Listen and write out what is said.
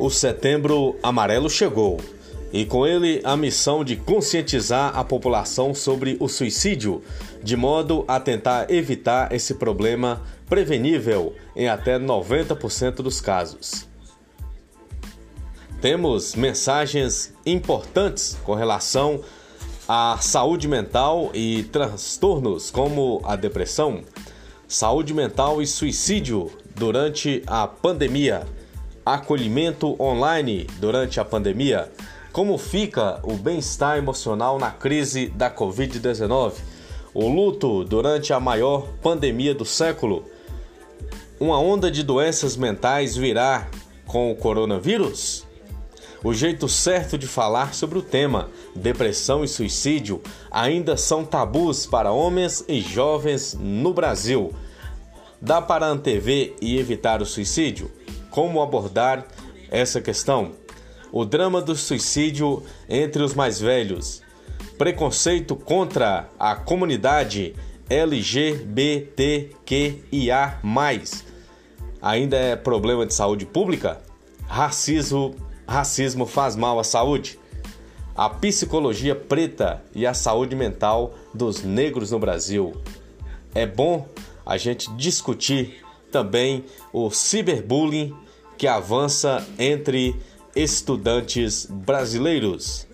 O Setembro Amarelo chegou e com ele a missão de conscientizar a população sobre o suicídio, de modo a tentar evitar esse problema prevenível em até 90% dos casos. Temos mensagens importantes com relação à saúde mental e transtornos como a depressão, saúde mental e suicídio durante a pandemia acolhimento online durante a pandemia? Como fica o bem-estar emocional na crise da Covid-19? O luto durante a maior pandemia do século? Uma onda de doenças mentais virá com o coronavírus? O jeito certo de falar sobre o tema, depressão e suicídio, ainda são tabus para homens e jovens no Brasil. Dá para antever e evitar o suicídio? Como abordar essa questão. O drama do suicídio entre os mais velhos, preconceito contra a comunidade LGBTQIA, ainda é problema de saúde pública? Racismo, racismo faz mal à saúde? A psicologia preta e a saúde mental dos negros no Brasil. É bom a gente discutir também o ciberbullying que avança entre estudantes brasileiros.